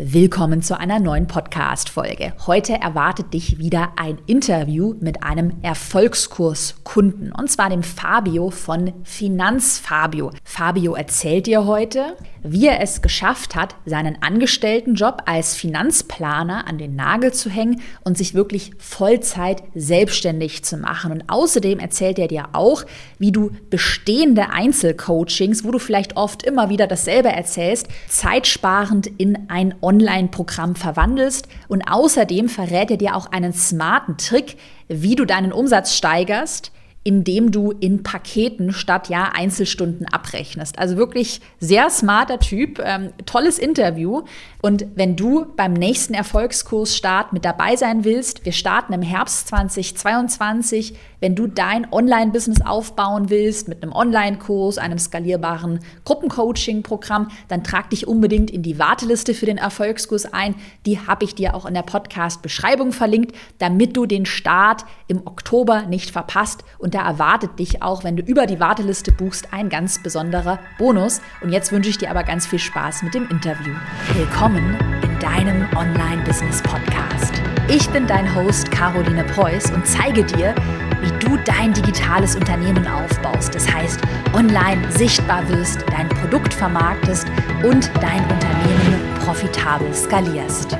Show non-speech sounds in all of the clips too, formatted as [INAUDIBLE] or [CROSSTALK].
Willkommen zu einer neuen Podcast-Folge. Heute erwartet dich wieder ein Interview mit einem Erfolgskurskunden und zwar dem Fabio von Finanzfabio. Fabio erzählt dir heute, wie er es geschafft hat, seinen Angestelltenjob als Finanzplaner an den Nagel zu hängen und sich wirklich Vollzeit selbstständig zu machen. Und außerdem erzählt er dir auch, wie du bestehende Einzelcoachings, wo du vielleicht oft immer wieder dasselbe erzählst, zeitsparend in ein Online-Programm verwandelst. Und außerdem verrät er dir auch einen smarten Trick, wie du deinen Umsatz steigerst, indem du in Paketen statt ja Einzelstunden abrechnest. Also wirklich sehr smarter Typ, ähm, tolles Interview. Und wenn du beim nächsten Erfolgskursstart mit dabei sein willst, wir starten im Herbst 2022, wenn du dein Online-Business aufbauen willst mit einem Online-Kurs, einem skalierbaren Gruppencoaching-Programm, dann trag dich unbedingt in die Warteliste für den Erfolgskurs ein. Die habe ich dir auch in der Podcast-Beschreibung verlinkt, damit du den Start im Oktober nicht verpasst. Und da erwartet dich auch, wenn du über die Warteliste buchst, ein ganz besonderer Bonus. Und jetzt wünsche ich dir aber ganz viel Spaß mit dem Interview. Willkommen in deinem Online-Business-Podcast. Ich bin dein Host Caroline Preuß und zeige dir, wie du dein digitales Unternehmen aufbaust. Das heißt, online sichtbar wirst, dein Produkt vermarktest und dein Unternehmen profitabel skalierst.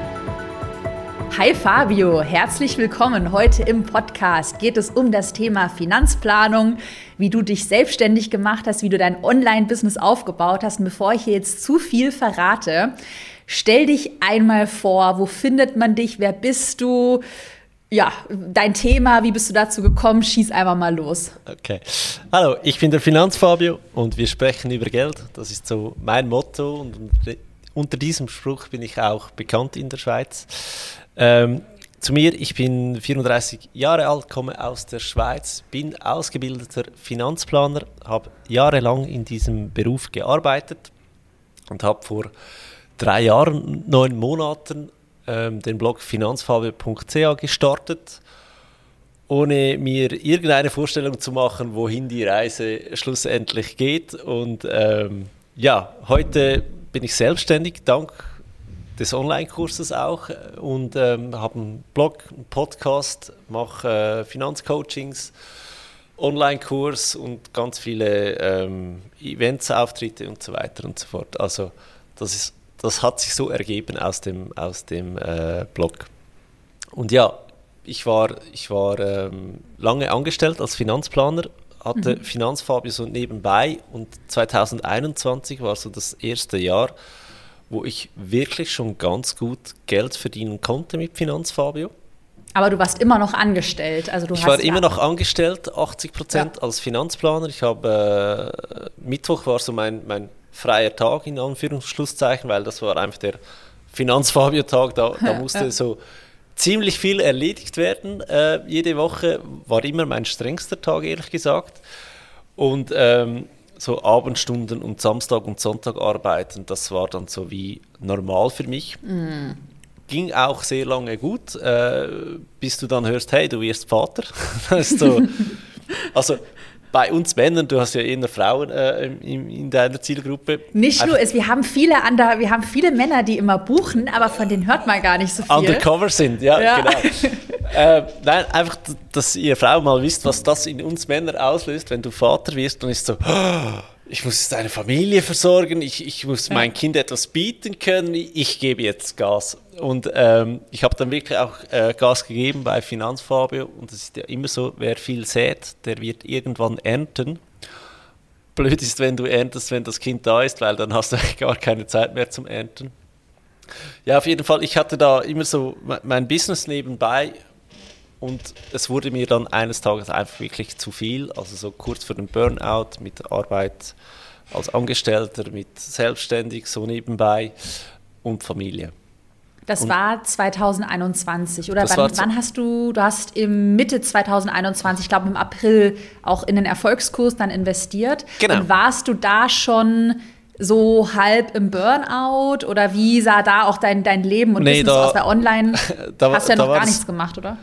Hi Fabio, herzlich willkommen. Heute im Podcast geht es um das Thema Finanzplanung, wie du dich selbstständig gemacht hast, wie du dein Online-Business aufgebaut hast. Und bevor ich hier jetzt zu viel verrate, Stell dich einmal vor, wo findet man dich, wer bist du? Ja, dein Thema, wie bist du dazu gekommen? Schieß einfach mal los. Okay. Hallo, ich bin der Finanzfabio und wir sprechen über Geld. Das ist so mein Motto und unter diesem Spruch bin ich auch bekannt in der Schweiz. Ähm, zu mir, ich bin 34 Jahre alt, komme aus der Schweiz, bin ausgebildeter Finanzplaner, habe jahrelang in diesem Beruf gearbeitet und habe vor drei Jahren, neun Monaten ähm, den Blog finanzfabio.ch gestartet, ohne mir irgendeine Vorstellung zu machen, wohin die Reise schlussendlich geht. Und ähm, ja, heute bin ich selbstständig, dank des Online-Kurses auch und ähm, habe einen Blog, einen Podcast, mache äh, Finanzcoachings, Online-Kurs und ganz viele ähm, Events, Auftritte und so weiter und so fort. Also das ist das hat sich so ergeben aus dem, aus dem äh, Blog. Und ja, ich war, ich war ähm, lange angestellt als Finanzplaner, hatte mhm. Finanzfabio so nebenbei und 2021 war so das erste Jahr, wo ich wirklich schon ganz gut Geld verdienen konnte mit Finanzfabio. Aber du warst immer noch angestellt. Also du ich war immer noch angestellt, 80 Prozent ja. als Finanzplaner. Ich habe äh, Mittwoch war so mein, mein freier Tag in Anführungsschlusszeichen, weil das war einfach der Finanzfabio-Tag, da, da [LAUGHS] musste ja. so ziemlich viel erledigt werden. Äh, jede Woche war immer mein strengster Tag, ehrlich gesagt. Und ähm, so Abendstunden und Samstag und Sonntag arbeiten, das war dann so wie normal für mich. Mm. Ging auch sehr lange gut, äh, bis du dann hörst, hey, du wirst Vater. [LAUGHS] so, [LAUGHS] also bei uns Männern, du hast ja eher Frauen äh, in, in, deiner Zielgruppe. Nicht nur, es, wir haben viele andere, wir haben viele Männer, die immer buchen, aber von denen hört man gar nicht so viel. Undercover sind, ja, ja. genau. [LAUGHS] äh, nein, einfach, dass ihr Frau mal wisst, was das in uns Männern auslöst, wenn du Vater wirst und ist so, oh, ich muss jetzt eine Familie versorgen, ich, ich muss ja. mein Kind etwas bieten können, ich gebe jetzt Gas. Und ähm, ich habe dann wirklich auch äh, Gas gegeben bei Finanzfabio und es ist ja immer so, wer viel sät, der wird irgendwann ernten. Blöd ist, wenn du erntest, wenn das Kind da ist, weil dann hast du [LAUGHS] gar keine Zeit mehr zum Ernten. Ja, auf jeden Fall, ich hatte da immer so mein Business nebenbei und es wurde mir dann eines Tages einfach wirklich zu viel, also so kurz vor dem Burnout mit Arbeit als Angestellter, mit selbstständig so nebenbei und Familie. Das und war 2021 oder wann, wann, hast du, du hast im Mitte 2021, ich glaube im April auch in den Erfolgskurs dann investiert. Genau. Und warst du da schon so halb im Burnout oder wie sah da auch dein, dein Leben und nee, Business da, aus der Online? [LAUGHS] Da, hast du ja noch gar nichts gemacht, oder?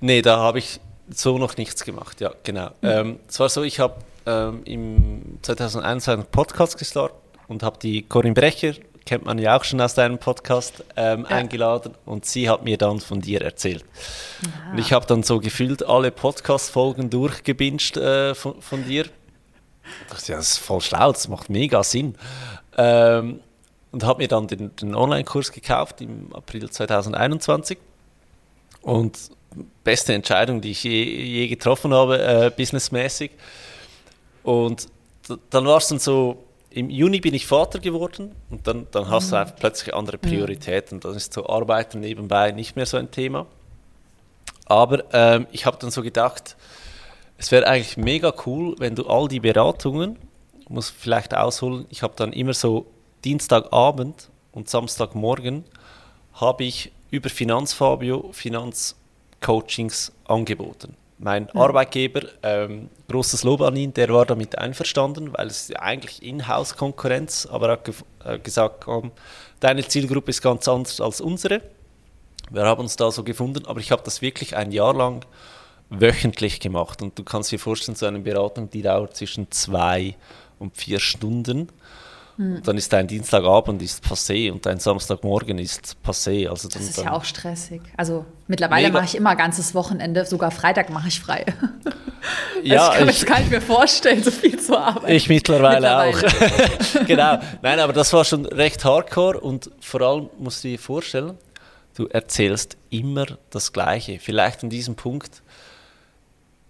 Nee, da habe ich so noch nichts gemacht, ja, genau. Mhm. Ähm, es war so, ich habe ähm, im 2001 einen Podcast gestartet und habe die Corinne Brecher kennt man ja auch schon aus deinem Podcast, ähm, ja. eingeladen und sie hat mir dann von dir erzählt. Aha. Und ich habe dann so gefühlt alle Podcast-Folgen durchgebinged äh, von, von, dir. Ich dachte, ja, das ist voll schlau, das macht mega Sinn. Ähm, und habe mir dann den, den Online-Kurs gekauft im April 2021. Und beste Entscheidung, die ich je, je getroffen habe, äh, businessmäßig. Und dann war es dann so, im Juni bin ich Vater geworden und dann, dann hast du einfach plötzlich andere Prioritäten. Dann ist so Arbeiten nebenbei nicht mehr so ein Thema. Aber ähm, ich habe dann so gedacht, es wäre eigentlich mega cool, wenn du all die Beratungen, muss vielleicht ausholen, ich habe dann immer so Dienstagabend und Samstagmorgen habe ich über Finanzfabio Finanzcoachings angeboten. Mein ja. Arbeitgeber, ähm, großes Lob an ihn, der war damit einverstanden, weil es eigentlich Inhouse-Konkurrenz, aber er hat äh, gesagt, komm, deine Zielgruppe ist ganz anders als unsere. Wir haben uns da so gefunden, aber ich habe das wirklich ein Jahr lang wöchentlich gemacht. Und du kannst dir vorstellen, so eine Beratung, die dauert zwischen zwei und vier Stunden. Hm. Dann ist dein Dienstagabend ist passé und dein Samstagmorgen ist passé. Also das ist ja auch stressig. Also mittlerweile mache ich immer ganzes Wochenende, sogar Freitag mache ich frei. [LAUGHS] ja, also ich kann, ich, mir vorstellen, so viel zu arbeiten. Ich mittlerweile, mittlerweile. auch. [LAUGHS] genau. Nein, aber das war schon recht hardcore und vor allem musst du dir vorstellen, du erzählst immer das Gleiche. Vielleicht an diesem Punkt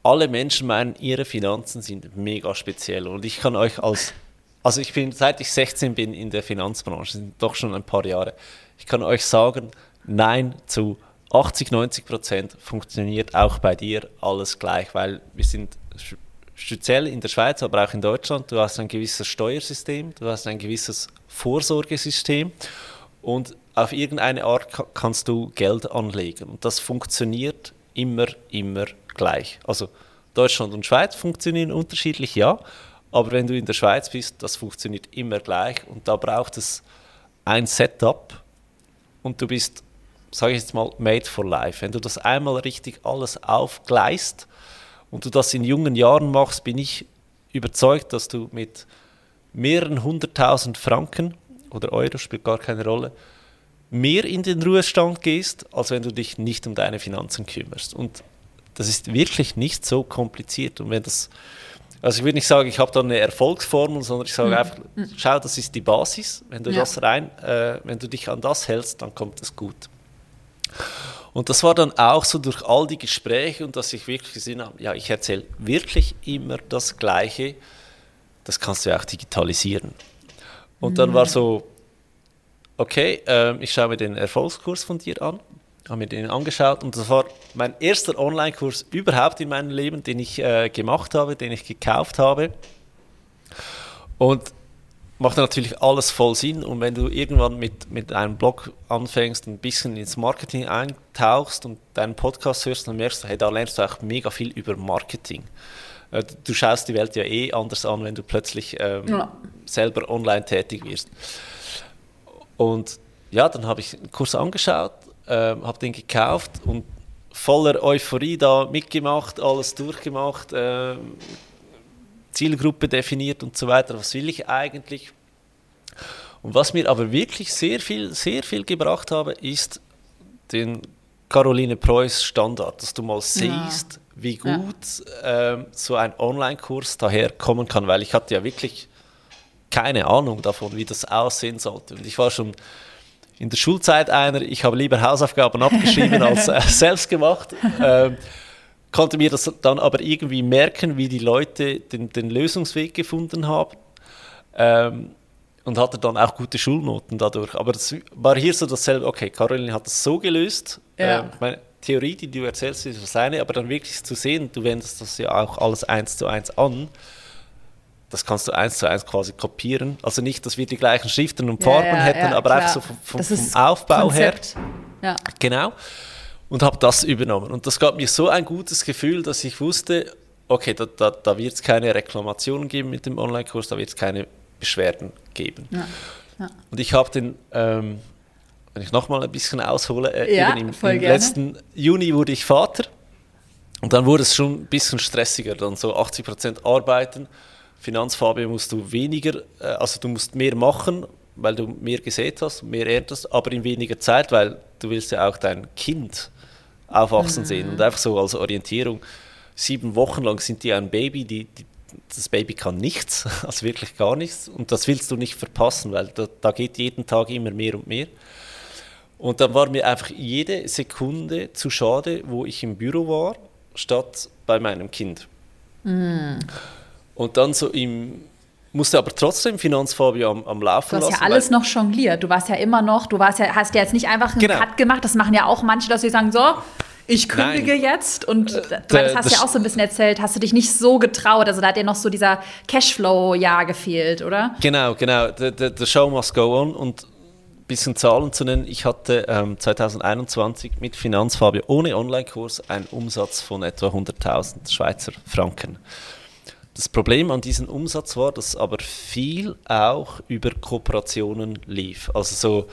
alle Menschen meinen, ihre Finanzen sind mega speziell. Und ich kann euch als also ich bin, seit ich 16 bin in der Finanzbranche, sind doch schon ein paar Jahre, ich kann euch sagen, nein zu 80, 90 Prozent funktioniert auch bei dir alles gleich, weil wir sind speziell in der Schweiz, aber auch in Deutschland, du hast ein gewisses Steuersystem, du hast ein gewisses Vorsorgesystem und auf irgendeine Art kannst du Geld anlegen und das funktioniert immer, immer gleich. Also Deutschland und Schweiz funktionieren unterschiedlich, ja, aber wenn du in der Schweiz bist, das funktioniert immer gleich und da braucht es ein Setup und du bist, sage ich jetzt mal, made for life. Wenn du das einmal richtig alles aufgleist und du das in jungen Jahren machst, bin ich überzeugt, dass du mit mehreren hunderttausend Franken oder Euro, spielt gar keine Rolle, mehr in den Ruhestand gehst, als wenn du dich nicht um deine Finanzen kümmerst. Und das ist wirklich nicht so kompliziert. Und wenn das also ich würde nicht sagen, ich habe da eine Erfolgsformel, sondern ich sage mhm. einfach, schau, das ist die Basis. Wenn du ja. das rein, äh, wenn du dich an das hältst, dann kommt es gut. Und das war dann auch so durch all die Gespräche und dass ich wirklich gesehen habe, ja, ich erzähle wirklich immer das Gleiche. Das kannst du ja auch digitalisieren. Und mhm. dann war so, okay, äh, ich schaue mir den Erfolgskurs von dir an habe mir den angeschaut und das war mein erster Online-Kurs überhaupt in meinem Leben, den ich äh, gemacht habe, den ich gekauft habe. Und macht natürlich alles voll Sinn. Und wenn du irgendwann mit, mit einem Blog anfängst, ein bisschen ins Marketing eintauchst und deinen Podcast hörst, dann merkst du, hey, da lernst du auch mega viel über Marketing. Äh, du schaust die Welt ja eh anders an, wenn du plötzlich ähm, ja. selber online tätig wirst. Und ja, dann habe ich einen Kurs angeschaut äh, habe den gekauft und voller Euphorie da mitgemacht, alles durchgemacht, äh, Zielgruppe definiert und so weiter. Was will ich eigentlich? Und was mir aber wirklich sehr viel, sehr viel gebracht habe, ist den Caroline Preuß Standard, dass du mal siehst, ja. wie gut ja. ähm, so ein Online-Kurs daherkommen kann, weil ich hatte ja wirklich keine Ahnung davon, wie das aussehen sollte. Und ich war schon in der Schulzeit einer, ich habe lieber Hausaufgaben abgeschrieben als äh, [LAUGHS] selbst gemacht. Ähm, konnte mir das dann aber irgendwie merken, wie die Leute den, den Lösungsweg gefunden haben. Ähm, und hatte dann auch gute Schulnoten dadurch. Aber das war hier so dasselbe, okay, Caroline hat das so gelöst. Ja. Ähm, meine Theorie, die du erzählst, ist das eine, aber dann wirklich zu sehen, du wendest das ja auch alles eins zu eins an das kannst du eins zu eins quasi kopieren. Also nicht, dass wir die gleichen Schriften und Farben ja, ja, hätten, ja, aber klar. einfach so vom, vom, vom Aufbau Konzept. her. Genau. Und habe das übernommen. Und das gab mir so ein gutes Gefühl, dass ich wusste, okay, da, da, da wird es keine Reklamationen geben mit dem Online-Kurs, da wird es keine Beschwerden geben. Und ich habe den, ähm, wenn ich nochmal ein bisschen aushole, äh, eben im, im letzten Juni wurde ich Vater. Und dann wurde es schon ein bisschen stressiger, dann so 80% arbeiten Finanzfabio musst du weniger, äh, also du musst mehr machen, weil du mehr gesät hast, mehr erntest, aber in weniger Zeit, weil du willst ja auch dein Kind aufwachsen mhm. sehen und einfach so als Orientierung. Sieben Wochen lang sind die ein Baby, die, die das Baby kann nichts, [LAUGHS] also wirklich gar nichts. Und das willst du nicht verpassen, weil da, da, geht jeden Tag immer mehr und mehr. Und dann war mir einfach jede Sekunde zu schade, wo ich im Büro war, statt bei meinem Kind. Mm. Und dann so im, musste aber trotzdem Finanzfabio am, am Laufen lassen. Du hast ja alles noch jongliert. Du warst ja immer noch, du warst ja, hast ja jetzt nicht einfach einen genau. Cut gemacht. Das machen ja auch manche, dass sie sagen, so, ich kündige Nein. jetzt. Und äh, das hast du ja auch so ein bisschen erzählt, hast du dich nicht so getraut. Also da hat ja noch so dieser Cashflow-Jahr gefehlt, oder? Genau, genau. The show must go on. Und ein bisschen Zahlen zu nennen. Ich hatte ähm, 2021 mit Finanzfabio ohne Online-Kurs einen Umsatz von etwa 100.000 Schweizer Franken. Das Problem an diesem Umsatz war, dass aber viel auch über Kooperationen lief. Also so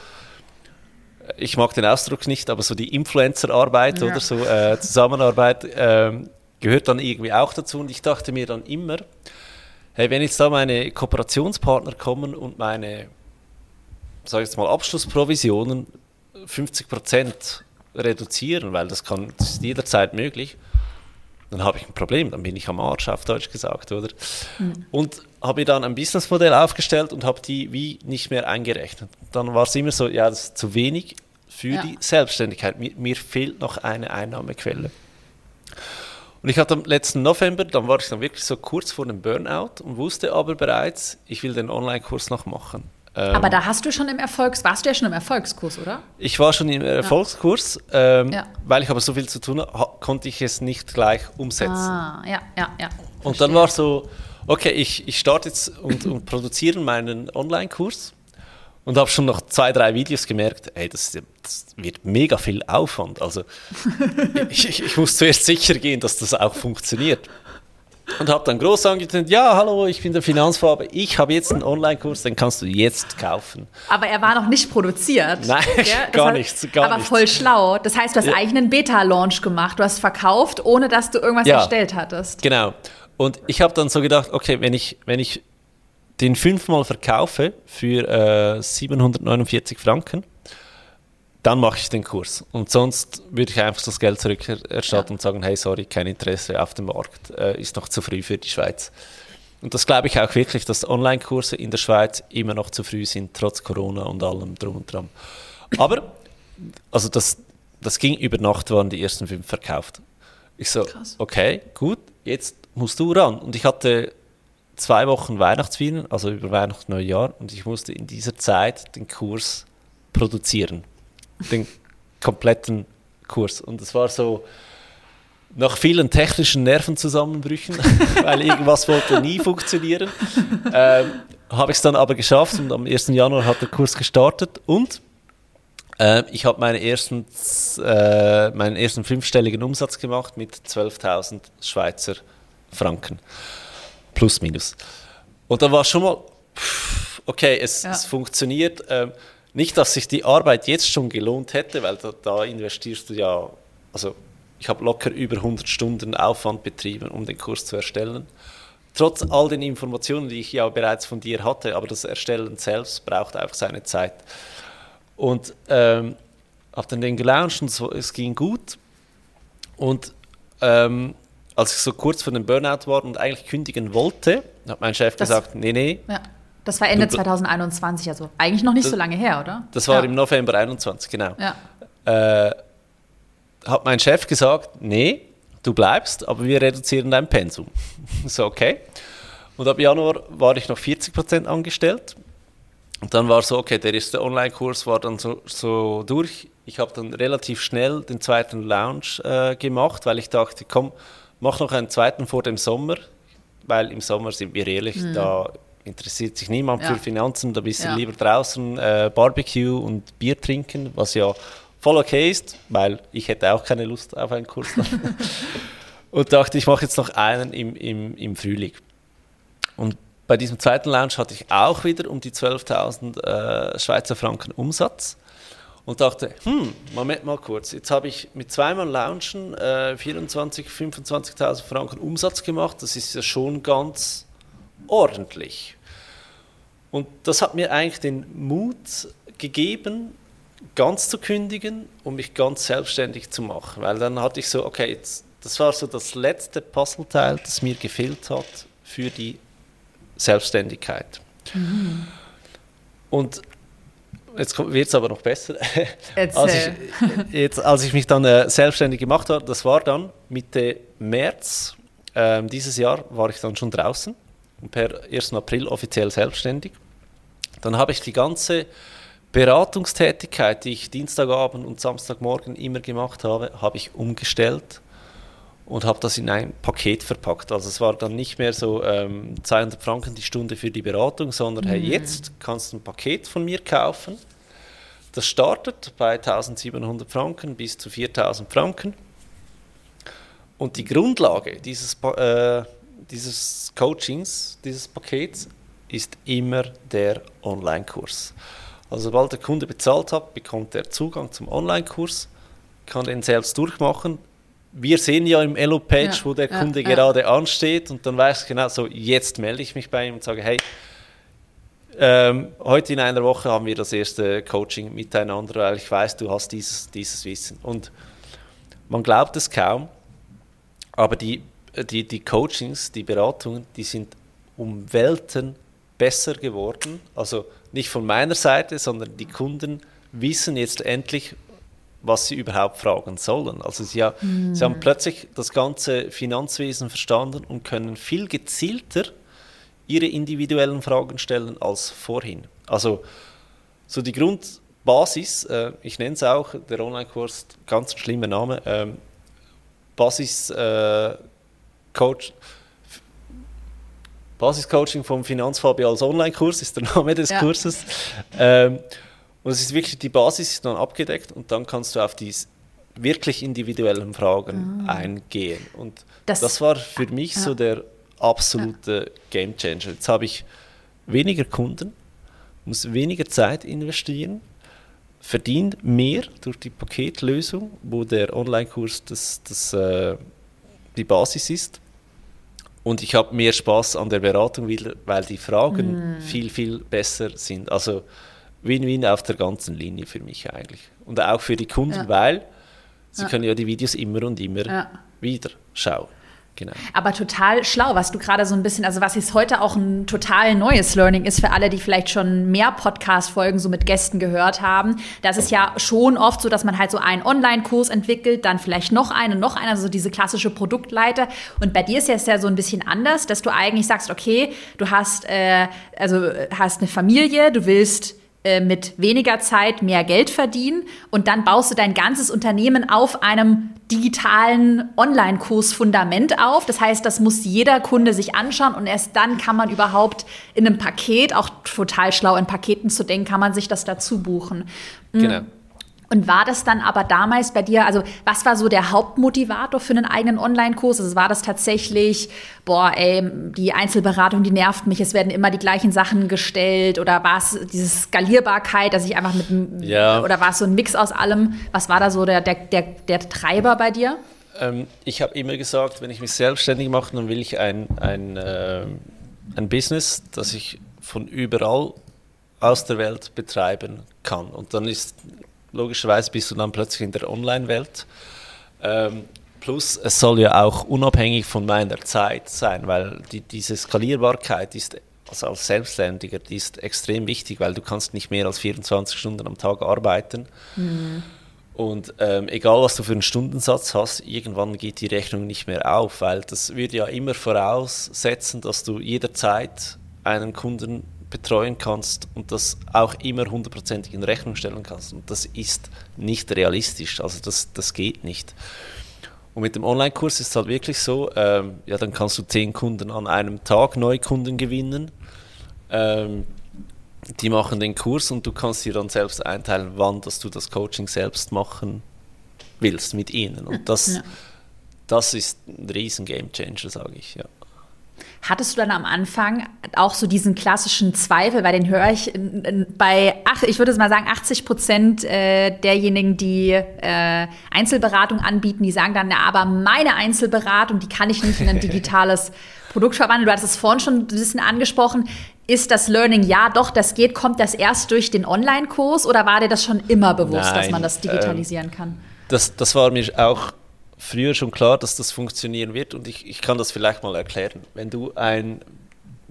ich mag den Ausdruck nicht, aber so die Influencer-Arbeit ja. oder so äh, Zusammenarbeit äh, gehört dann irgendwie auch dazu. Und ich dachte mir dann immer, hey, wenn jetzt da meine Kooperationspartner kommen und meine, sage ich jetzt mal, Abschlussprovisionen 50% reduzieren, weil das kann, das ist jederzeit möglich, dann habe ich ein Problem, dann bin ich am Arsch, auf Deutsch gesagt, oder? Mhm. Und habe mir dann ein Businessmodell aufgestellt und habe die wie nicht mehr eingerechnet. Dann war es immer so, ja, das ist zu wenig für ja. die Selbstständigkeit. Mir, mir, fehlt noch eine Einnahmequelle. Und ich hatte am letzten November, dann war ich dann wirklich so kurz vor dem Burnout und wusste aber bereits, ich will den Online-Kurs noch machen. Ähm, aber da hast du schon im Erfolgs, warst du ja schon im Erfolgskurs, oder? Ich war schon im Erfolgskurs, ja. Ähm, ja. weil ich aber so viel zu tun hatte, konnte ich es nicht gleich umsetzen. Ah, ja, ja, ja. Und dann war so, okay, ich, ich starte jetzt und, und produziere meinen Online-Kurs und habe schon nach zwei, drei Videos gemerkt, ey, das, das wird mega viel Aufwand. Also [LAUGHS] ich, ich muss zuerst sicher gehen, dass das auch funktioniert. Und habe dann groß angekündigt, ja, hallo, ich bin der Finanzfarbe, ich habe jetzt einen Online-Kurs, den kannst du jetzt kaufen. Aber er war noch nicht produziert. Nein, ja? [LAUGHS] gar heißt, nichts, gar Aber nichts. voll schlau. Das heißt, du hast ja. eigentlich einen Beta-Launch gemacht, du hast verkauft, ohne dass du irgendwas ja, erstellt hattest. Genau. Und ich habe dann so gedacht, okay, wenn ich, wenn ich den fünfmal verkaufe für äh, 749 Franken, dann mache ich den Kurs. Und sonst würde ich einfach das Geld zurückerstatten ja. und sagen, hey, sorry, kein Interesse auf dem Markt, äh, ist noch zu früh für die Schweiz. Und das glaube ich auch wirklich, dass Online-Kurse in der Schweiz immer noch zu früh sind, trotz Corona und allem drum und dran. Aber, also das, das ging über Nacht, waren die ersten fünf verkauft. Ich so, Krass. okay, gut, jetzt musst du ran. Und ich hatte zwei Wochen Weihnachtsferien, also über Weihnachten, Neujahr, und ich musste in dieser Zeit den Kurs produzieren den kompletten Kurs. Und es war so, nach vielen technischen Nervenzusammenbrüchen, [LAUGHS] weil irgendwas wollte nie funktionieren, ähm, habe ich es dann aber geschafft und am 1. Januar hat der Kurs gestartet und äh, ich habe meine ersten, äh, meinen ersten fünfstelligen Umsatz gemacht mit 12.000 Schweizer Franken. Plus, minus. Und da war schon mal, okay, es, ja. es funktioniert. Ähm, nicht, dass sich die Arbeit jetzt schon gelohnt hätte, weil da, da investierst du ja, also ich habe locker über 100 Stunden Aufwand betrieben, um den Kurs zu erstellen. Trotz all den Informationen, die ich ja bereits von dir hatte, aber das Erstellen selbst braucht einfach seine Zeit. Und ähm, habe dann den gelauncht und so, es ging gut. Und ähm, als ich so kurz vor dem Burnout war und eigentlich kündigen wollte, hat mein Chef das, gesagt, nee, nee, ja. Das war Ende 2021, also eigentlich noch nicht das, so lange her, oder? Das war ja. im November 21, genau. Ja. Äh, hat mein Chef gesagt, nee, du bleibst, aber wir reduzieren dein Pensum. [LAUGHS] so, okay. Und ab Januar war ich noch 40% angestellt. Und dann war so, okay, der erste Online-Kurs war dann so, so durch. Ich habe dann relativ schnell den zweiten Lounge äh, gemacht, weil ich dachte, komm, mach noch einen zweiten vor dem Sommer, weil im Sommer, sind wir ehrlich, mhm. da interessiert sich niemand ja. für Finanzen, da bist du ja. lieber draußen äh, Barbecue und Bier trinken, was ja voll okay ist, weil ich hätte auch keine Lust auf einen Kurs. [LAUGHS] und dachte, ich mache jetzt noch einen im, im, im Frühling. Und bei diesem zweiten Lounge hatte ich auch wieder um die 12.000 äh, Schweizer Franken Umsatz und dachte, hm, Moment mal kurz, jetzt habe ich mit zweimal Launchen äh, 24.000, 25.000 Franken Umsatz gemacht, das ist ja schon ganz ordentlich. Und das hat mir eigentlich den Mut gegeben, ganz zu kündigen und mich ganz selbstständig zu machen. Weil dann hatte ich so, okay, jetzt, das war so das letzte Puzzleteil, das mir gefehlt hat für die Selbstständigkeit. Mhm. Und jetzt wird es aber noch besser. [LAUGHS] als, ich, jetzt, als ich mich dann äh, selbstständig gemacht habe, das war dann Mitte März äh, dieses Jahr, war ich dann schon draußen per 1. April offiziell selbstständig. Dann habe ich die ganze Beratungstätigkeit, die ich Dienstagabend und Samstagmorgen immer gemacht habe, habe ich umgestellt und habe das in ein Paket verpackt. Also es war dann nicht mehr so ähm, 200 Franken die Stunde für die Beratung, sondern mhm. hey, jetzt kannst du ein Paket von mir kaufen. Das startet bei 1700 Franken bis zu 4000 Franken. Und die Grundlage dieses, äh, dieses Coachings, dieses Pakets, ist immer der Online-Kurs. Also sobald der Kunde bezahlt hat, bekommt er Zugang zum Online-Kurs, kann den selbst durchmachen. Wir sehen ja im Elo-Page, ja, wo der Kunde ja, gerade ja. ansteht und dann weiß ich genau, so jetzt melde ich mich bei ihm und sage, hey, ähm, heute in einer Woche haben wir das erste Coaching miteinander, weil ich weiß, du hast dieses, dieses Wissen. Und man glaubt es kaum, aber die, die, die Coachings, die Beratungen, die sind um Welten besser geworden. Also nicht von meiner Seite, sondern die Kunden wissen jetzt endlich, was sie überhaupt fragen sollen. Also sie, mm. sie haben plötzlich das ganze Finanzwesen verstanden und können viel gezielter ihre individuellen Fragen stellen als vorhin. Also so die Grundbasis, äh, ich nenne es auch, der Online-Kurs, ganz ein schlimmer Name, ähm, Basis äh, Coach, Basiscoaching vom Finanzfabio als Online-Kurs ist der Name des ja. Kurses. Ähm, und es ist wirklich die Basis ist dann abgedeckt und dann kannst du auf die wirklich individuellen Fragen ah. eingehen. Und das, das, war für mich ja. so der absolute ja. Changer. Jetzt habe ich weniger Kunden, muss weniger Zeit investieren, verdient mehr durch die Paketlösung, wo der Online-Kurs das, das, äh, die Basis ist und ich habe mehr Spaß an der Beratung, weil die Fragen mm. viel, viel besser sind. Also Win-Win auf der ganzen Linie für mich eigentlich. Und auch für die Kunden, ja. weil sie ja. können ja die Videos immer und immer ja. wieder schauen. Genau. Aber total schlau, was du gerade so ein bisschen, also was jetzt heute auch ein total neues Learning ist für alle, die vielleicht schon mehr Podcast-Folgen so mit Gästen gehört haben. Das ist ja schon oft so, dass man halt so einen Online-Kurs entwickelt, dann vielleicht noch einen, noch einen, also diese klassische Produktleiter. Und bei dir ist es ja so ein bisschen anders, dass du eigentlich sagst, okay, du hast, äh, also hast eine Familie, du willst äh, mit weniger Zeit mehr Geld verdienen und dann baust du dein ganzes Unternehmen auf einem digitalen Online-Kurs-Fundament auf. Das heißt, das muss jeder Kunde sich anschauen und erst dann kann man überhaupt in einem Paket, auch total schlau in Paketen zu denken, kann man sich das dazu buchen. Mhm. Genau. Und war das dann aber damals bei dir, also was war so der Hauptmotivator für einen eigenen Online-Kurs? Also war das tatsächlich, boah, ey, die Einzelberatung, die nervt mich, es werden immer die gleichen Sachen gestellt oder war es diese Skalierbarkeit, dass ich einfach mit, ja. oder war es so ein Mix aus allem? Was war da so der, der, der, der Treiber bei dir? Ähm, ich habe immer gesagt, wenn ich mich selbstständig mache, dann will ich ein, ein, äh, ein Business, das ich von überall aus der Welt betreiben kann. Und dann ist logischerweise bist du dann plötzlich in der Online-Welt. Ähm, plus, es soll ja auch unabhängig von meiner Zeit sein, weil die, diese Skalierbarkeit ist also als Selbstständiger, die ist extrem wichtig, weil du kannst nicht mehr als 24 Stunden am Tag arbeiten. Mhm. Und ähm, egal, was du für einen Stundensatz hast, irgendwann geht die Rechnung nicht mehr auf, weil das würde ja immer voraussetzen, dass du jederzeit einen Kunden betreuen kannst und das auch immer hundertprozentig in Rechnung stellen kannst. Und das ist nicht realistisch, also das, das geht nicht. Und mit dem Online-Kurs ist es halt wirklich so, ähm, ja, dann kannst du zehn Kunden an einem Tag Neukunden gewinnen. Ähm, die machen den Kurs und du kannst dir dann selbst einteilen, wann dass du das Coaching selbst machen willst mit ihnen. Und das, ja. das ist ein riesen Game Changer, sage ich. Ja. Hattest du dann am Anfang auch so diesen klassischen Zweifel, weil den höre ich bei, ach, ich würde mal sagen, 80 Prozent äh, derjenigen, die äh, Einzelberatung anbieten, die sagen dann, na, aber meine Einzelberatung, die kann ich nicht in ein [LAUGHS] digitales Produkt verwandeln. Du hattest es vorhin schon ein bisschen angesprochen. Ist das Learning, ja, doch, das geht, kommt das erst durch den Online-Kurs oder war dir das schon immer bewusst, Nein, dass man das digitalisieren ähm, kann? Das, das war mir auch früher schon klar, dass das funktionieren wird und ich, ich kann das vielleicht mal erklären. Wenn du ein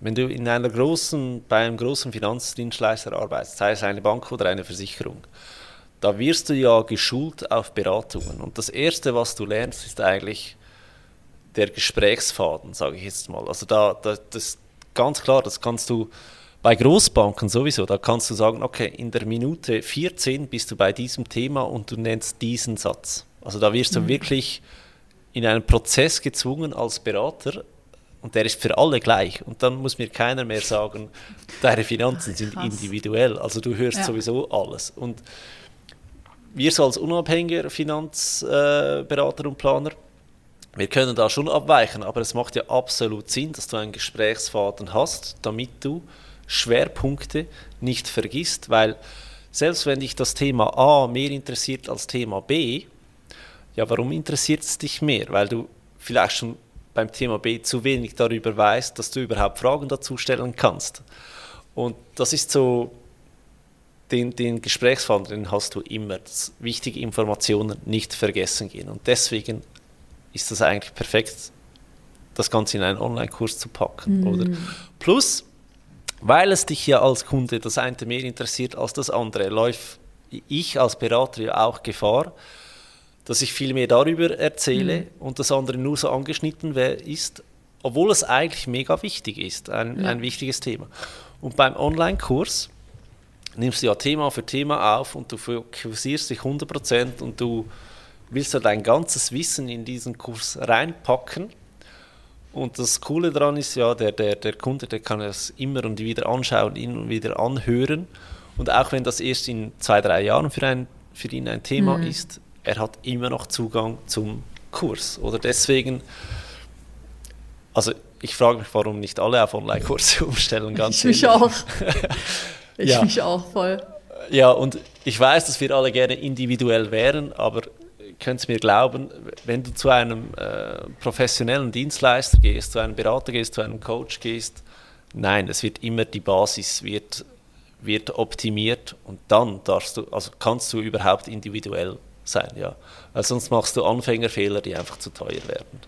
wenn du in einer großen, bei einem großen Finanzdienstleister arbeitest, sei es eine Bank oder eine Versicherung, da wirst du ja geschult auf Beratungen. Und das Erste, was du lernst, ist eigentlich der Gesprächsfaden, sage ich jetzt mal. Also da, da das ganz klar, das kannst du bei Großbanken sowieso, da kannst du sagen, okay, in der Minute 14 bist du bei diesem Thema und du nennst diesen Satz. Also da wirst du mhm. wirklich in einen Prozess gezwungen als Berater und der ist für alle gleich. Und dann muss mir keiner mehr sagen, [LAUGHS] deine Finanzen sind Krass. individuell. Also du hörst ja. sowieso alles. Und wir so als unabhängiger Finanzberater und Planer, wir können da schon abweichen, aber es macht ja absolut Sinn, dass du einen Gesprächsfaden hast, damit du Schwerpunkte nicht vergisst, weil selbst wenn dich das Thema A mehr interessiert als Thema B, ja, warum interessiert es dich mehr? Weil du vielleicht schon beim Thema B zu wenig darüber weißt, dass du überhaupt Fragen dazu stellen kannst. Und das ist so, den, den Gesprächsfaden, den hast du immer. Wichtige Informationen nicht vergessen gehen. Und deswegen ist das eigentlich perfekt, das Ganze in einen Online-Kurs zu packen. Mhm. Oder? Plus, weil es dich ja als Kunde das eine mehr interessiert als das andere, läuft ich als Berater ja auch Gefahr, dass ich viel mehr darüber erzähle mhm. und das andere nur so angeschnitten ist, obwohl es eigentlich mega wichtig ist, ein, ja. ein wichtiges Thema. Und beim Online-Kurs nimmst du ja Thema für Thema auf und du fokussierst dich 100% und du willst ja dein ganzes Wissen in diesen Kurs reinpacken. Und das Coole daran ist ja, der, der, der Kunde, der kann es immer und wieder anschauen, ihn und wieder anhören. Und auch wenn das erst in zwei, drei Jahren für, ein, für ihn ein Thema mhm. ist, er hat immer noch Zugang zum Kurs. Oder deswegen, also ich frage mich, warum nicht alle auf Online-Kurse [LAUGHS] umstellen. Ganz ich mich auch. [LAUGHS] Ich ja. mich auch voll. Ja, und ich weiß, dass wir alle gerne individuell wären, aber könnt mir glauben, wenn du zu einem äh, professionellen Dienstleister gehst, zu einem Berater gehst, zu einem Coach gehst, nein, es wird immer die Basis wird, wird optimiert und dann darfst du, also kannst du überhaupt individuell sein, ja. Weil sonst machst du Anfängerfehler, die einfach zu teuer werden.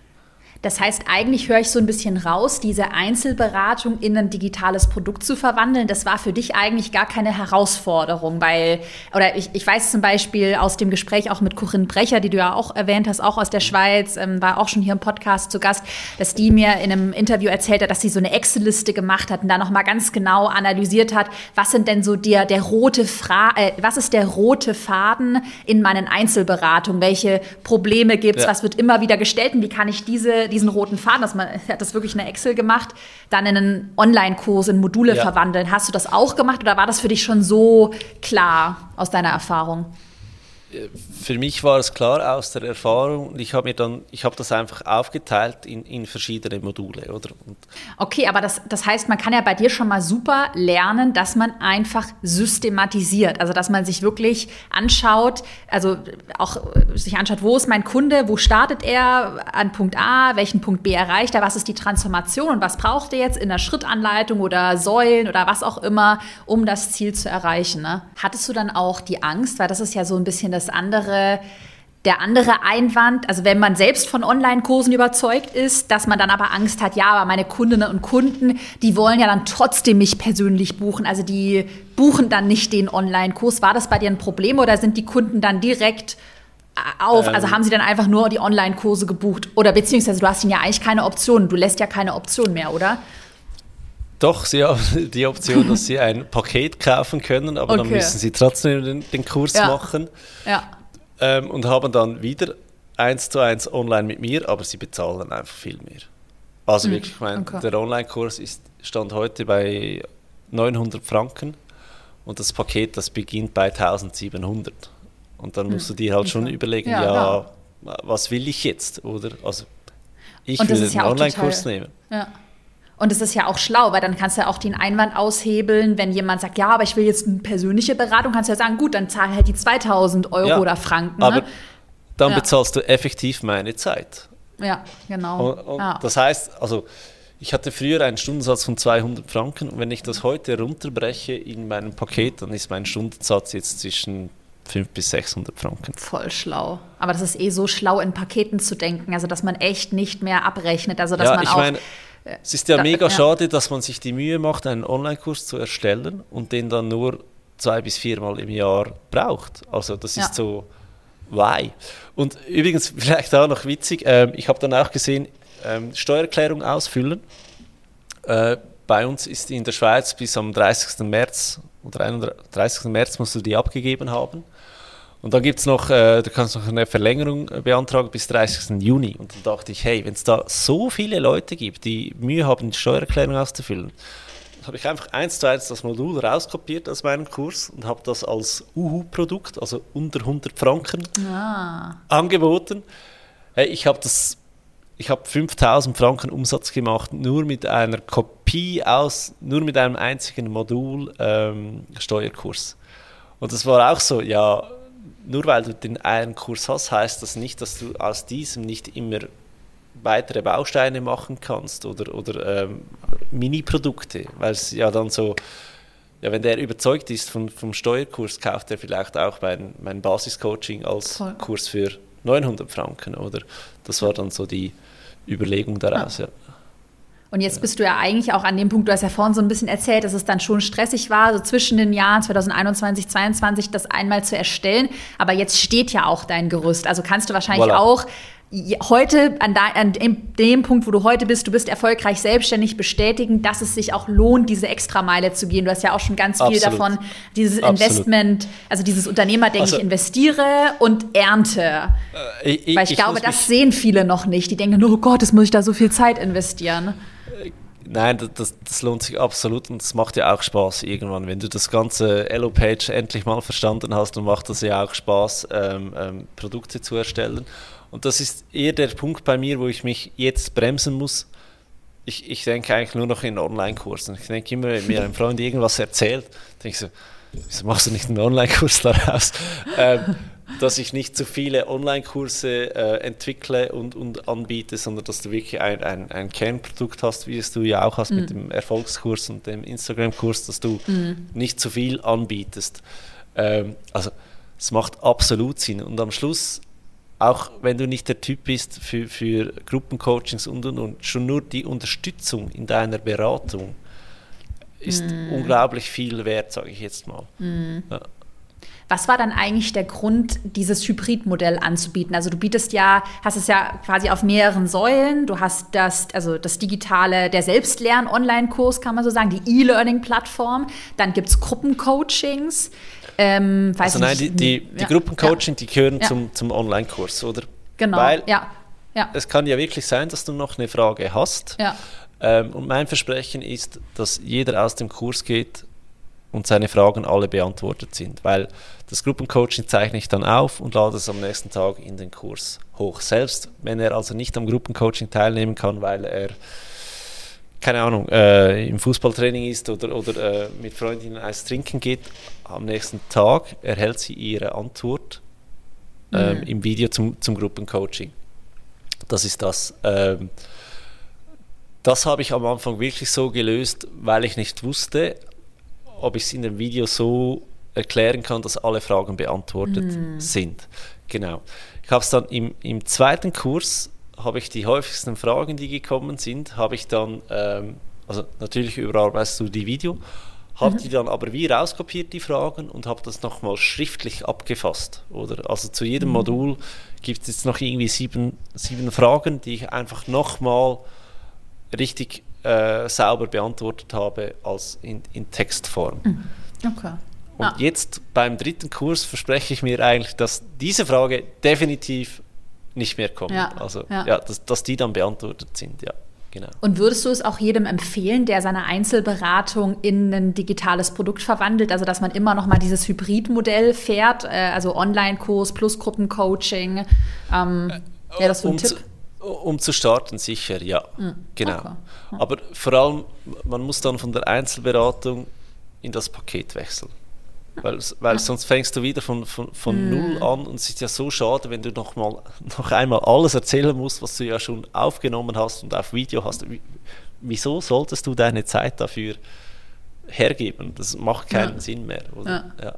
Das heißt, eigentlich höre ich so ein bisschen raus, diese Einzelberatung in ein digitales Produkt zu verwandeln. Das war für dich eigentlich gar keine Herausforderung, weil, oder ich, ich weiß zum Beispiel aus dem Gespräch auch mit Corinne Brecher, die du ja auch erwähnt hast, auch aus der Schweiz, ähm, war auch schon hier im Podcast zu Gast, dass die mir in einem Interview erzählt hat, dass sie so eine Excel-Liste gemacht hat und da nochmal ganz genau analysiert hat, was sind denn so der, der rote Fra äh, was ist der rote Faden in meinen Einzelberatungen? Welche Probleme gibt es? Ja. Was wird immer wieder gestellt und wie kann ich diese, diesen roten Faden, dass man hat das wirklich eine Excel gemacht, dann in einen Online-Kurs, in Module ja. verwandeln. Hast du das auch gemacht oder war das für dich schon so klar aus deiner Erfahrung? Für mich war es klar aus der Erfahrung und ich habe mir dann, ich habe das einfach aufgeteilt in, in verschiedene Module, oder? Und okay, aber das, das heißt, man kann ja bei dir schon mal super lernen, dass man einfach systematisiert, also dass man sich wirklich anschaut, also auch sich anschaut, wo ist mein Kunde, wo startet er an Punkt A, welchen Punkt B erreicht er, was ist die Transformation und was braucht er jetzt in der Schrittanleitung oder Säulen oder was auch immer, um das Ziel zu erreichen. Ne? Hattest du dann auch die Angst, weil das ist ja so ein bisschen das andere, der andere Einwand, also wenn man selbst von Online-Kursen überzeugt ist, dass man dann aber Angst hat, ja, aber meine Kundinnen und Kunden, die wollen ja dann trotzdem mich persönlich buchen. Also die buchen dann nicht den Online-Kurs. War das bei dir ein Problem oder sind die Kunden dann direkt auf? Also ähm, haben sie dann einfach nur die Online-Kurse gebucht? Oder beziehungsweise du hast ihnen ja eigentlich keine Option. Du lässt ja keine Option mehr, oder? Doch, sie haben [LAUGHS] die Option, dass sie ein Paket kaufen können, aber okay. dann müssen sie trotzdem den, den Kurs ja. machen. Ja. Ähm, und haben dann wieder eins zu eins online mit mir, aber sie bezahlen einfach viel mehr. Also mhm. wirklich, ich meine, okay. der Online-Kurs stand heute bei 900 Franken und das Paket, das beginnt bei 1700. Und dann musst mhm. du dir halt okay. schon überlegen, ja, ja, was will ich jetzt, oder? Also ich will den Online-Kurs nehmen. Ja. Und es ist ja auch schlau, weil dann kannst du ja auch den Einwand aushebeln, wenn jemand sagt, ja, aber ich will jetzt eine persönliche Beratung, kannst du ja sagen, gut, dann zahl halt die 2000 Euro ja, oder Franken. Ne? Aber dann ja. bezahlst du effektiv meine Zeit. Ja, genau. Und, und ja. Das heißt, also ich hatte früher einen Stundensatz von 200 Franken und wenn ich das heute runterbreche in meinem Paket, dann ist mein Stundensatz jetzt zwischen 500 bis 600 Franken. Voll schlau. Aber das ist eh so schlau, in Paketen zu denken, also dass man echt nicht mehr abrechnet. Also dass ja, man auch, meine, es ist ja da, mega ja. schade, dass man sich die Mühe macht, einen Online-Kurs zu erstellen und den dann nur zwei bis viermal im Jahr braucht. Also das ist so, why? Und übrigens, vielleicht auch noch witzig, äh, ich habe dann auch gesehen, ähm, Steuererklärung ausfüllen. Äh, bei uns ist in der Schweiz bis am 30. März oder 31. März musst du die abgegeben haben. Und dann gibt es noch, äh, du kannst noch eine Verlängerung beantragen bis 30. Juni. Und dann dachte ich, hey, wenn es da so viele Leute gibt, die Mühe haben, die Steuererklärung auszufüllen, habe ich einfach eins zu eins das Modul rauskopiert aus meinem Kurs und habe das als Uhu-Produkt, also unter 100 Franken, ah. angeboten. Hey, ich habe das ich habe 5000 Franken Umsatz gemacht, nur mit einer Kopie aus, nur mit einem einzigen Modul ähm, Steuerkurs. Und das war auch so, ja, nur weil du den einen Kurs hast, heißt das nicht, dass du aus diesem nicht immer weitere Bausteine machen kannst oder, oder ähm, Mini-Produkte, weil es ja dann so, ja, wenn der überzeugt ist von, vom Steuerkurs, kauft er vielleicht auch mein, mein Basiscoaching als Voll. Kurs für 900 Franken, oder? Das war dann so die, Überlegung daraus, ja. ja. Und jetzt bist du ja eigentlich auch an dem Punkt, du hast ja vorhin so ein bisschen erzählt, dass es dann schon stressig war, so zwischen den Jahren 2021, 2022 das einmal zu erstellen. Aber jetzt steht ja auch dein Gerüst. Also kannst du wahrscheinlich voilà. auch heute, an, da, an, dem Punkt, wo du heute bist, du bist erfolgreich selbstständig, bestätigen, dass es sich auch lohnt, diese Extrameile zu gehen. Du hast ja auch schon ganz viel Absolut. davon, dieses Absolut. Investment, also dieses Unternehmerdenken, also, ich investiere und ernte. Äh, ich, Weil ich, ich glaube, das sehen viele noch nicht. Die denken, oh Gott, das muss ich da so viel Zeit investieren. Nein, das, das, lohnt sich absolut und es macht ja auch Spaß irgendwann. Wenn du das ganze Elo-Page endlich mal verstanden hast, dann macht das ja auch Spaß, ähm, ähm, Produkte zu erstellen. Und das ist eher der Punkt bei mir, wo ich mich jetzt bremsen muss. Ich, ich denke eigentlich nur noch in Online-Kursen. Ich denke immer, wenn mir ein Freund irgendwas erzählt, denke ich so, wieso machst du nicht einen Online-Kurs daraus? ähm, dass ich nicht zu viele Online-Kurse äh, entwickle und, und anbiete, sondern dass du wirklich ein, ein, ein Kernprodukt hast, wie es du ja auch hast mhm. mit dem Erfolgskurs und dem Instagram-Kurs, dass du mhm. nicht zu viel anbietest. Ähm, also es macht absolut Sinn. Und am Schluss auch wenn du nicht der Typ bist für, für Gruppencoachings und, und, und, schon nur die Unterstützung in deiner Beratung ist mm. unglaublich viel wert, sage ich jetzt mal. Mm. Ja. Was war dann eigentlich der Grund, dieses Hybridmodell anzubieten? Also du bietest ja, hast es ja quasi auf mehreren Säulen. Du hast das, also das digitale, der Selbstlern-Online-Kurs, kann man so sagen, die E-Learning-Plattform. Dann gibt es Gruppencoachings. Ähm, also nein, die, die, die ja, Gruppencoaching, ja. die gehören ja. zum, zum Online-Kurs, oder? Genau, Weil ja. ja. Es kann ja wirklich sein, dass du noch eine Frage hast. Ja. Ähm, und mein Versprechen ist, dass jeder aus dem Kurs geht und seine Fragen alle beantwortet sind. Weil das Gruppencoaching zeichne ich dann auf und lade es am nächsten Tag in den Kurs hoch. Selbst wenn er also nicht am Gruppencoaching teilnehmen kann, weil er keine Ahnung, äh, im Fußballtraining ist oder, oder äh, mit Freundinnen Eis trinken geht, am nächsten Tag erhält sie ihre Antwort ähm, mhm. im Video zum, zum Gruppencoaching. Das ist das. Ähm, das habe ich am Anfang wirklich so gelöst, weil ich nicht wusste, ob ich es in dem Video so erklären kann, dass alle Fragen beantwortet mhm. sind. Genau. Ich habe es dann im, im zweiten Kurs habe ich die häufigsten Fragen, die gekommen sind, habe ich dann, ähm, also natürlich überarbeitest du die Video, habe mhm. die dann aber wie rauskopiert, die Fragen, und habe das nochmal schriftlich abgefasst. Oder? Also zu jedem mhm. Modul gibt es jetzt noch irgendwie sieben, sieben Fragen, die ich einfach nochmal richtig äh, sauber beantwortet habe als in, in Textform. Mhm. Okay. Und ah. jetzt beim dritten Kurs verspreche ich mir eigentlich, dass diese Frage definitiv nicht mehr kommt. Ja, also ja, ja dass, dass, die dann beantwortet sind, ja. Genau. Und würdest du es auch jedem empfehlen, der seine Einzelberatung in ein digitales Produkt verwandelt, also dass man immer noch mal dieses Hybridmodell fährt, äh, also Online-Kurs plus Gruppencoaching? Ähm, äh, Wäre das so ein Tipp? Um zu starten, sicher, ja. Mhm. Genau. Okay. Aber vor allem, man muss dann von der Einzelberatung in das Paket wechseln. Weil, weil sonst fängst du wieder von, von, von mm. null an und es ist ja so schade, wenn du noch, mal, [LAUGHS] noch einmal alles erzählen musst, was du ja schon aufgenommen hast und auf Video hast. Wieso solltest du deine Zeit dafür hergeben? Das macht keinen ja. Sinn mehr. Ja. Ja.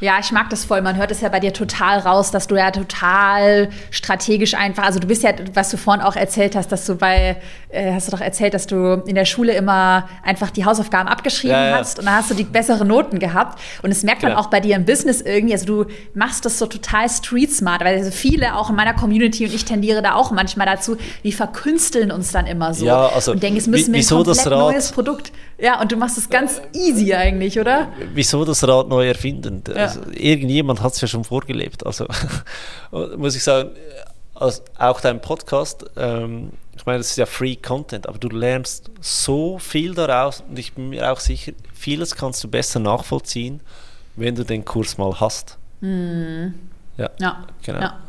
Ja, ich mag das voll. Man hört es ja bei dir total raus, dass du ja total strategisch einfach, also du bist ja, was du vorhin auch erzählt hast, dass du bei, äh, hast du doch erzählt, dass du in der Schule immer einfach die Hausaufgaben abgeschrieben ja, ja. hast und dann hast du die besseren Noten gehabt. Und das merkt man genau. auch bei dir im Business irgendwie. Also du machst das so total street smart, weil also viele auch in meiner Community und ich tendiere da auch manchmal dazu, die verkünsteln uns dann immer so ja, also, und denken, es müssen wir ein komplett neues Produkt. Ja, und du machst es ganz easy eigentlich, oder? Wieso das Rad neu erfinden? Ja. Also, irgendjemand hat es ja schon vorgelebt. Also [LAUGHS] muss ich sagen, also auch dein Podcast, ähm, ich meine, das ist ja Free Content, aber du lernst so viel daraus und ich bin mir auch sicher, vieles kannst du besser nachvollziehen, wenn du den Kurs mal hast. Hm. Ja, ja, genau. Ja.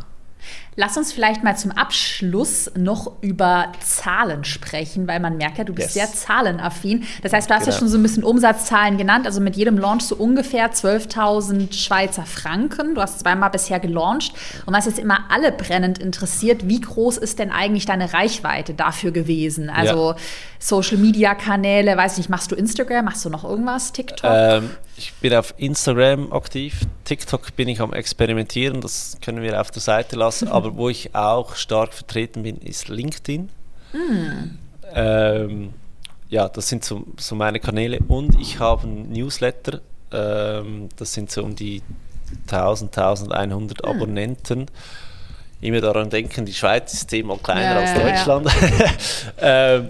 Lass uns vielleicht mal zum Abschluss noch über Zahlen sprechen, weil man merkt ja, du bist yes. sehr zahlenaffin. Das heißt, du hast genau. ja schon so ein bisschen Umsatzzahlen genannt. Also mit jedem Launch so ungefähr 12.000 Schweizer Franken. Du hast zweimal bisher gelauncht. Und was jetzt immer alle brennend interessiert, wie groß ist denn eigentlich deine Reichweite dafür gewesen? Also ja. Social-Media-Kanäle, weiß nicht, machst du Instagram, machst du noch irgendwas, TikTok? Ähm, ich bin auf Instagram aktiv. TikTok bin ich am Experimentieren, das können wir auf der Seite lassen. [LAUGHS] Aber wo ich auch stark vertreten bin, ist LinkedIn. Mm. Ähm, ja, das sind so, so, meine Kanäle. Und ich habe einen Newsletter. Ähm, das sind so um die 1000, 1100 mm. Abonnenten. Immer daran denken, die Schweiz ist zehnmal kleiner ja, als Deutschland. Ja, ja. [LAUGHS] ähm,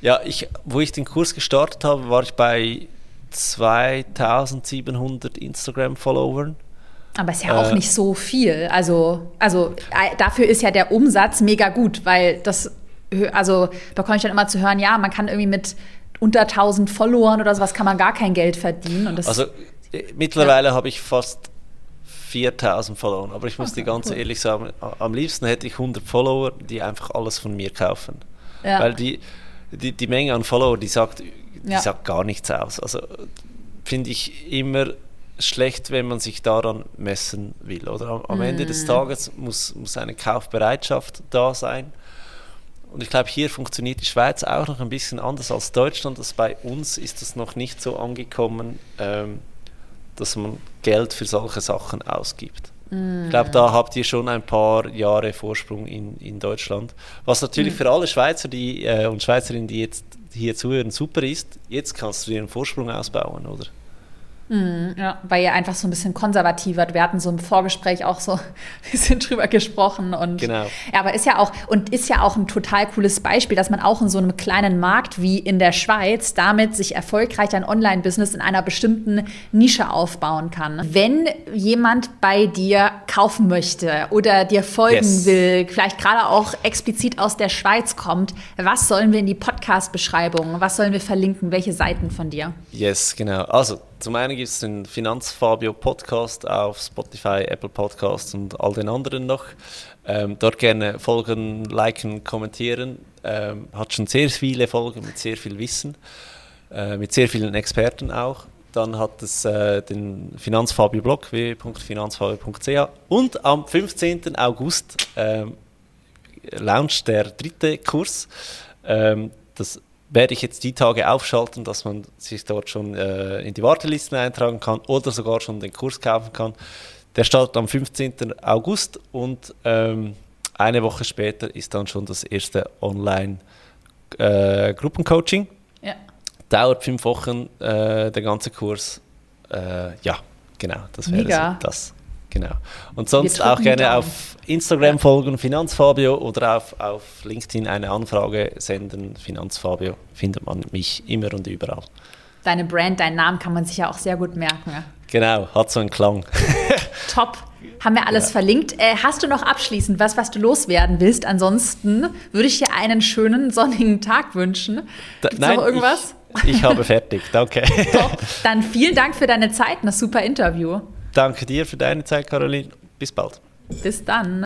ja, ich, wo ich den Kurs gestartet habe, war ich bei 2700 Instagram-Followern. Aber ist ja auch äh, nicht so viel. Also, also äh, dafür ist ja der Umsatz mega gut, weil das, also bekomme ich dann immer zu hören, ja, man kann irgendwie mit unter 1000 Followern oder sowas kann man gar kein Geld verdienen. also äh, mittlerweile ja. habe ich fast 4000 Follower, aber ich muss okay, dir ganz cool. ehrlich sagen, am liebsten hätte ich 100 Follower, die einfach alles von mir kaufen. Ja. Weil die, die, die Menge an Follower, die sagt die ja. sagt gar nichts aus. Also finde ich immer schlecht, wenn man sich daran messen will. Oder am, am mm. Ende des mm. Tages muss, muss eine Kaufbereitschaft da sein. Und ich glaube, hier funktioniert die Schweiz auch noch ein bisschen anders als Deutschland. Das bei uns ist es noch nicht so angekommen, ähm, dass man Geld für solche Sachen ausgibt. Mm. Ich glaube, da habt ihr schon ein paar Jahre Vorsprung in, in Deutschland. Was natürlich mm. für alle Schweizer die, äh, und Schweizerinnen, die jetzt hier zuhören, super ist, jetzt kannst du dir einen Vorsprung ausbauen, oder? Mhm, ja, weil ihr einfach so ein bisschen konservativer. Wir hatten so im Vorgespräch auch so [LAUGHS] ein bisschen drüber gesprochen. Und, genau. Ja, aber ist ja auch und ist ja auch ein total cooles Beispiel, dass man auch in so einem kleinen Markt wie in der Schweiz damit sich erfolgreich ein Online-Business in einer bestimmten Nische aufbauen kann. Wenn jemand bei dir kaufen möchte oder dir folgen yes. will, vielleicht gerade auch explizit aus der Schweiz kommt, was sollen wir in die Podcast-Beschreibung, was sollen wir verlinken, welche Seiten von dir? Yes, genau. Also zum einen gibt es den Finanzfabio Podcast auf Spotify, Apple Podcasts und all den anderen noch. Ähm, dort gerne folgen, liken, kommentieren. Ähm, hat schon sehr viele Folgen mit sehr viel Wissen, äh, mit sehr vielen Experten auch. Dann hat es äh, den Finanzfabio Blog www.finanzfabio.ch und am 15. August ähm, launcht der dritte Kurs. Ähm, das werde ich jetzt die Tage aufschalten, dass man sich dort schon äh, in die Wartelisten eintragen kann oder sogar schon den Kurs kaufen kann. Der startet am 15. August und ähm, eine Woche später ist dann schon das erste Online-Gruppencoaching. Äh, ja. Dauert fünf Wochen äh, der ganze Kurs. Äh, ja, genau, das wäre so das. Genau. Und sonst auch gerne auf Instagram folgen, Finanzfabio, oder auf, auf LinkedIn eine Anfrage senden, Finanzfabio, findet man mich immer und überall. Deine Brand, deinen Namen kann man sich ja auch sehr gut merken. Genau, hat so einen Klang. [LAUGHS] Top. Haben wir alles ja. verlinkt. Äh, hast du noch abschließend was, was du loswerden willst? Ansonsten würde ich dir einen schönen sonnigen Tag wünschen. Da, nein, noch irgendwas? Ich, ich habe fertig, danke. [LAUGHS] Top. Dann vielen Dank für deine Zeit, ein super Interview. Danke dir für deine Zeit, Caroline. Bis bald. Bis dann.